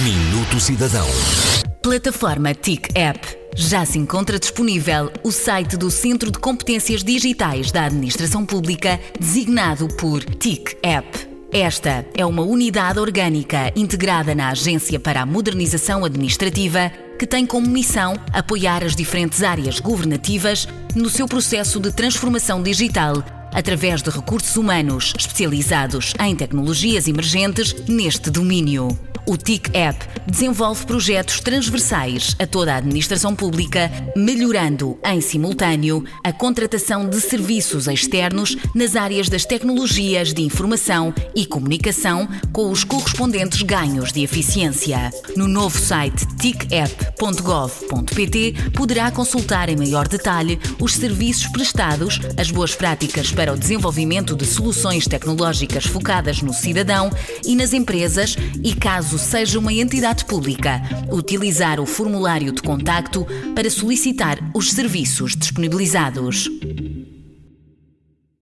Minuto Cidadão. Plataforma TIC App. Já se encontra disponível o site do Centro de Competências Digitais da Administração Pública, designado por TIC App. Esta é uma unidade orgânica integrada na Agência para a Modernização Administrativa que tem como missão apoiar as diferentes áreas governativas no seu processo de transformação digital através de recursos humanos especializados em tecnologias emergentes neste domínio. O TIC App desenvolve projetos transversais a toda a administração pública, melhorando em simultâneo a contratação de serviços externos nas áreas das tecnologias de informação e comunicação, com os correspondentes ganhos de eficiência. No novo site ticapp.gov.pt poderá consultar em maior detalhe os serviços prestados, as boas práticas para o desenvolvimento de soluções tecnológicas focadas no cidadão e nas empresas e caso seja uma entidade pública, utilizar o formulário de contacto para solicitar os serviços disponibilizados.